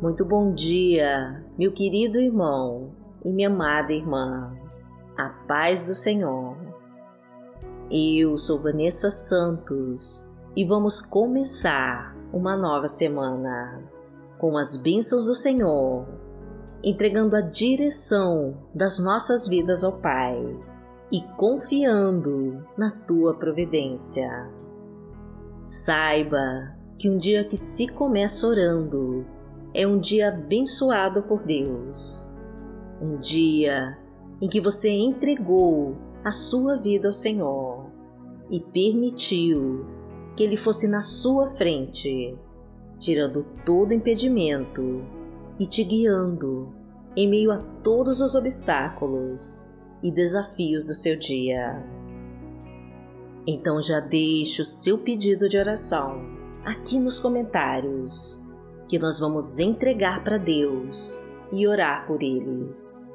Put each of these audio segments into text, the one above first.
Muito bom dia, meu querido irmão e minha amada irmã. A paz do Senhor. Eu sou Vanessa Santos e vamos começar uma nova semana com as bênçãos do Senhor, entregando a direção das nossas vidas ao Pai e confiando na tua providência. Saiba que um dia que se começa orando é um dia abençoado por Deus. Um dia em que você entregou a sua vida ao Senhor e permitiu que Ele fosse na sua frente, tirando todo impedimento e te guiando em meio a todos os obstáculos e desafios do seu dia. Então já deixe o seu pedido de oração aqui nos comentários, que nós vamos entregar para Deus e orar por eles.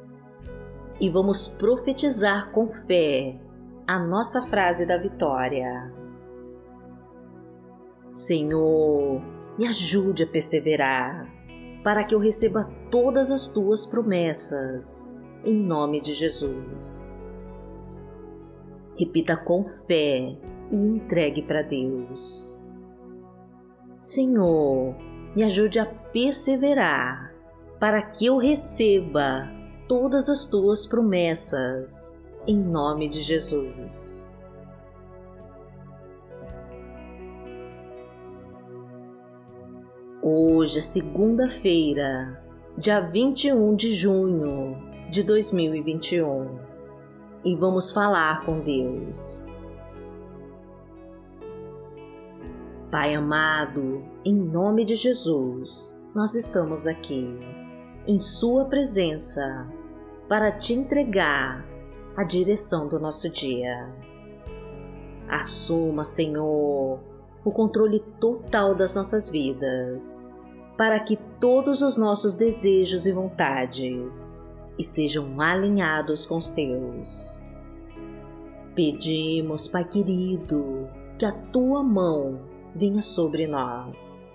E vamos profetizar com fé a nossa frase da vitória. Senhor, me ajude a perseverar, para que eu receba todas as tuas promessas, em nome de Jesus. Repita com fé e entregue para Deus. Senhor, me ajude a perseverar, para que eu receba todas as tuas promessas, em nome de Jesus. Hoje é segunda-feira, dia 21 de junho de 2021 e vamos falar com Deus. Pai amado, em nome de Jesus, nós estamos aqui, em Sua presença, para te entregar a direção do nosso dia. Assuma, Senhor, o controle total das nossas vidas, para que todos os nossos desejos e vontades estejam alinhados com os teus. Pedimos, Pai querido, que a tua mão venha sobre nós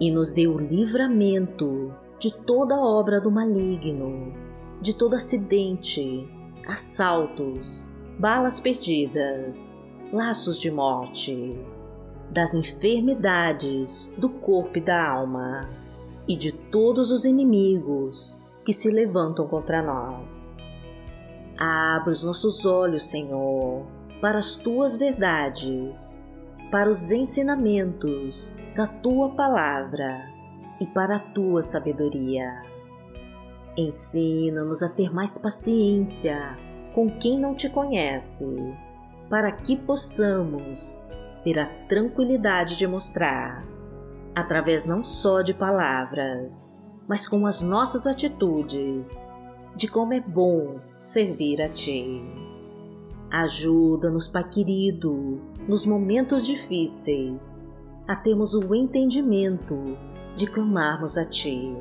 e nos dê o livramento de toda obra do maligno, de todo acidente, assaltos, balas perdidas, laços de morte, das enfermidades do corpo e da alma e de todos os inimigos que se levantam contra nós. Abra os nossos olhos, Senhor, para as tuas verdades, para os ensinamentos da tua palavra e para a tua sabedoria. Ensina-nos a ter mais paciência com quem não te conhece, para que possamos ter a tranquilidade de mostrar, através não só de palavras, mas com as nossas atitudes, de como é bom servir a Ti. Ajuda-nos, Pai querido, nos momentos difíceis, a termos o entendimento de clamarmos a Ti,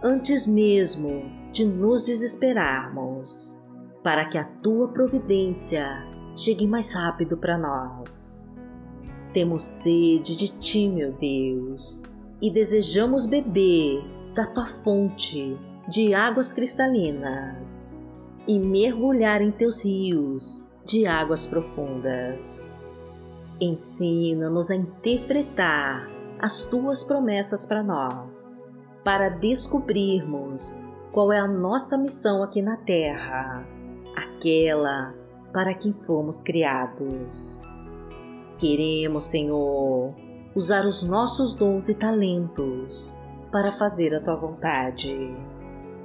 antes mesmo de nos desesperarmos, para que a Tua providência chegue mais rápido para nós. Temos sede de Ti, meu Deus, e desejamos beber da tua fonte de águas cristalinas e mergulhar em teus rios de águas profundas. Ensina-nos a interpretar as tuas promessas para nós, para descobrirmos qual é a nossa missão aqui na Terra, aquela para que fomos criados. Queremos, Senhor, usar os nossos dons e talentos para fazer a tua vontade.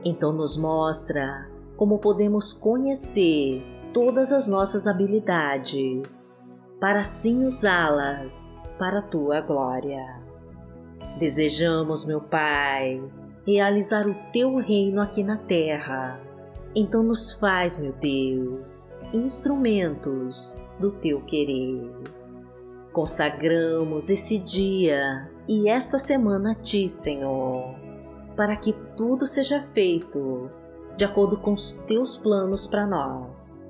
Então nos mostra como podemos conhecer todas as nossas habilidades para assim usá-las para a tua glória. Desejamos, meu Pai, realizar o teu reino aqui na terra. Então nos faz, meu Deus, instrumentos do teu querer. Consagramos esse dia e esta semana a Ti, Senhor, para que tudo seja feito de acordo com os Teus planos para nós,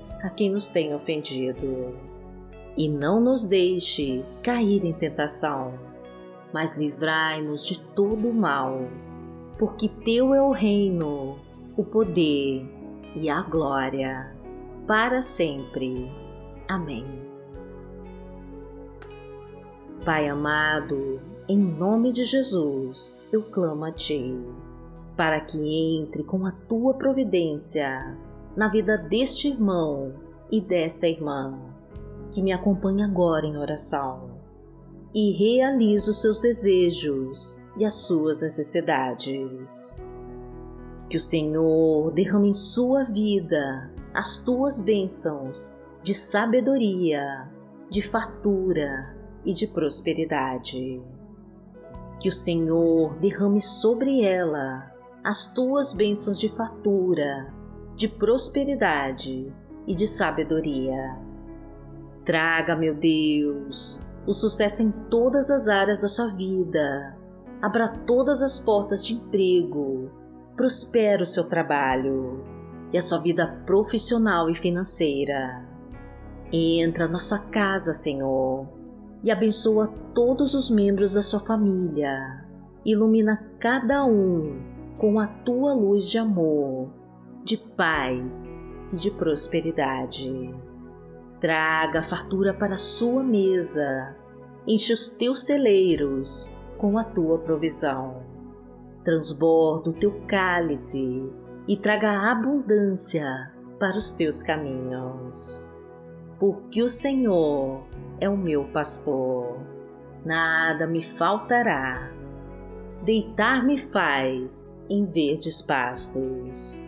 a quem nos tem ofendido. E não nos deixe cair em tentação, mas livrai-nos de todo o mal, porque Teu é o reino, o poder e a glória, para sempre. Amém. Pai amado, em nome de Jesus, eu clamo a Ti, para que entre com a Tua providência na vida deste irmão e desta irmã que me acompanha agora em oração e realize os seus desejos e as suas necessidades. Que o Senhor derrame em sua vida as tuas bênçãos de sabedoria, de fartura e de prosperidade. Que o Senhor derrame sobre ela as tuas bênçãos de fartura, de prosperidade e de sabedoria. Traga, meu Deus, o sucesso em todas as áreas da sua vida. Abra todas as portas de emprego. Prospere o seu trabalho e a sua vida profissional e financeira. Entra na sua casa, Senhor, e abençoa todos os membros da sua família. Ilumina cada um com a tua luz de amor, de paz e de prosperidade. Traga fartura para a sua mesa, enche os teus celeiros com a tua provisão. Transborda o teu cálice e traga abundância para os teus caminhos. Porque o Senhor é o meu pastor, nada me faltará. Deitar-me faz em verdes pastos,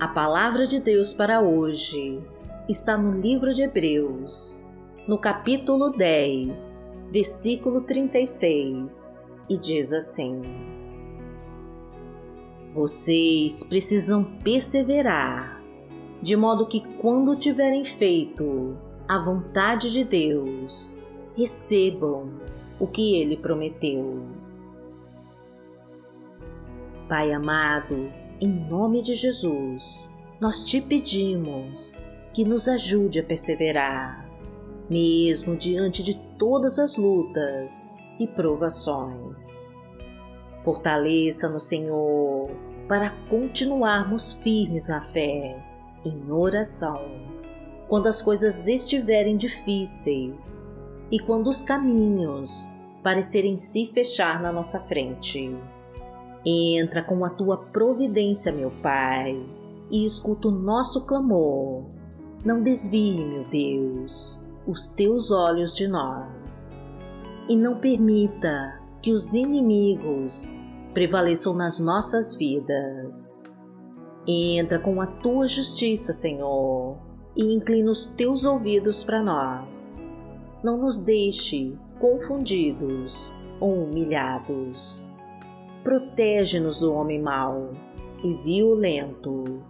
A palavra de Deus para hoje está no livro de Hebreus, no capítulo 10, versículo 36, e diz assim: Vocês precisam perseverar, de modo que quando tiverem feito a vontade de Deus, recebam o que ele prometeu. Pai amado, em nome de Jesus, nós te pedimos que nos ajude a perseverar, mesmo diante de todas as lutas e provações. Fortaleça no Senhor para continuarmos firmes na fé, em oração, quando as coisas estiverem difíceis e quando os caminhos parecerem se fechar na nossa frente. Entra com a tua providência, meu Pai, e escuta o nosso clamor não desvie, meu Deus, os teus olhos de nós e não permita que os inimigos prevaleçam nas nossas vidas. Entra com a tua justiça, Senhor, e inclina os teus ouvidos para nós. Não nos deixe confundidos ou humilhados. Protege-nos do homem mau e violento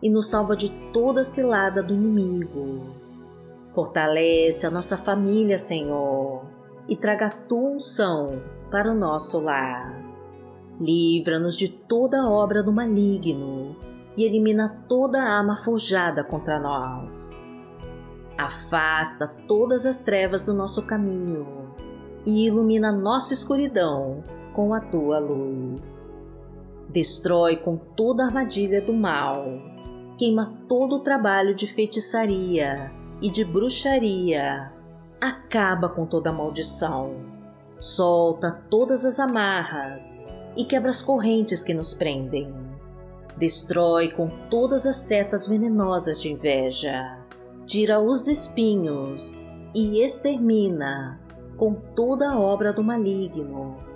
e nos salva de toda cilada do inimigo. Fortalece a nossa família, Senhor, e traga a tua unção para o nosso lar. Livra-nos de toda obra do maligno e elimina toda arma forjada contra nós. Afasta todas as trevas do nosso caminho e ilumina nossa escuridão com a tua luz. Destrói com toda a armadilha do mal, queima todo o trabalho de feitiçaria e de bruxaria, acaba com toda a maldição, solta todas as amarras e quebra as correntes que nos prendem. Destrói com todas as setas venenosas de inveja, tira os espinhos e extermina com toda a obra do maligno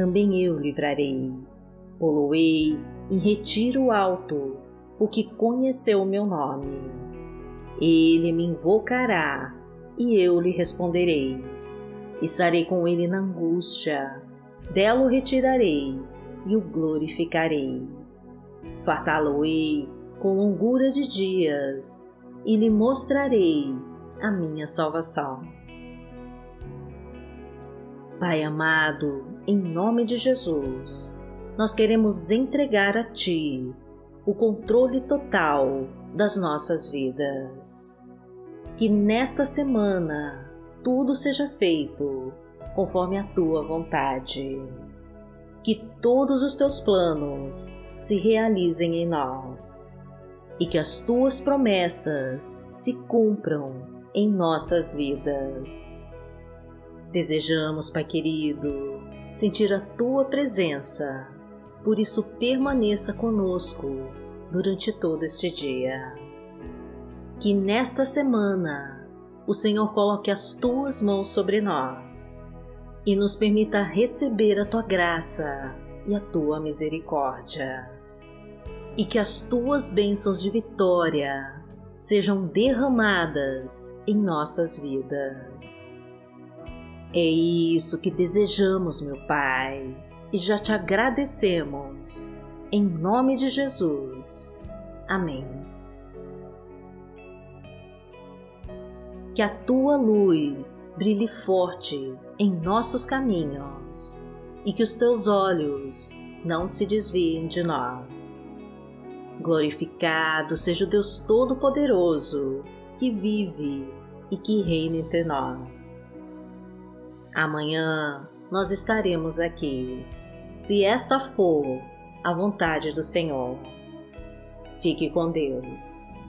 também eu livrarei. Poloei em retiro alto, porque conheceu o meu nome. Ele me invocará e eu lhe responderei. Estarei com ele na angústia, dela o retirarei e o glorificarei. Fartá-lo-ei com longura de dias e lhe mostrarei a minha salvação. Pai amado, em nome de Jesus, nós queremos entregar a Ti o controle total das nossas vidas. Que nesta semana tudo seja feito conforme a Tua vontade. Que todos os Teus planos se realizem em nós e que as Tuas promessas se cumpram em nossas vidas. Desejamos, Pai querido, sentir a Tua presença, por isso permaneça conosco durante todo este dia. Que nesta semana o Senhor coloque as Tuas mãos sobre nós e nos permita receber a Tua graça e a Tua misericórdia. E que as Tuas bênçãos de vitória sejam derramadas em nossas vidas é isso que desejamos, meu Pai, e já te agradecemos. Em nome de Jesus. Amém. Que a tua luz brilhe forte em nossos caminhos e que os teus olhos não se desviem de nós. Glorificado seja o Deus Todo-Poderoso que vive e que reina entre nós. Amanhã nós estaremos aqui, se esta for a vontade do Senhor. Fique com Deus.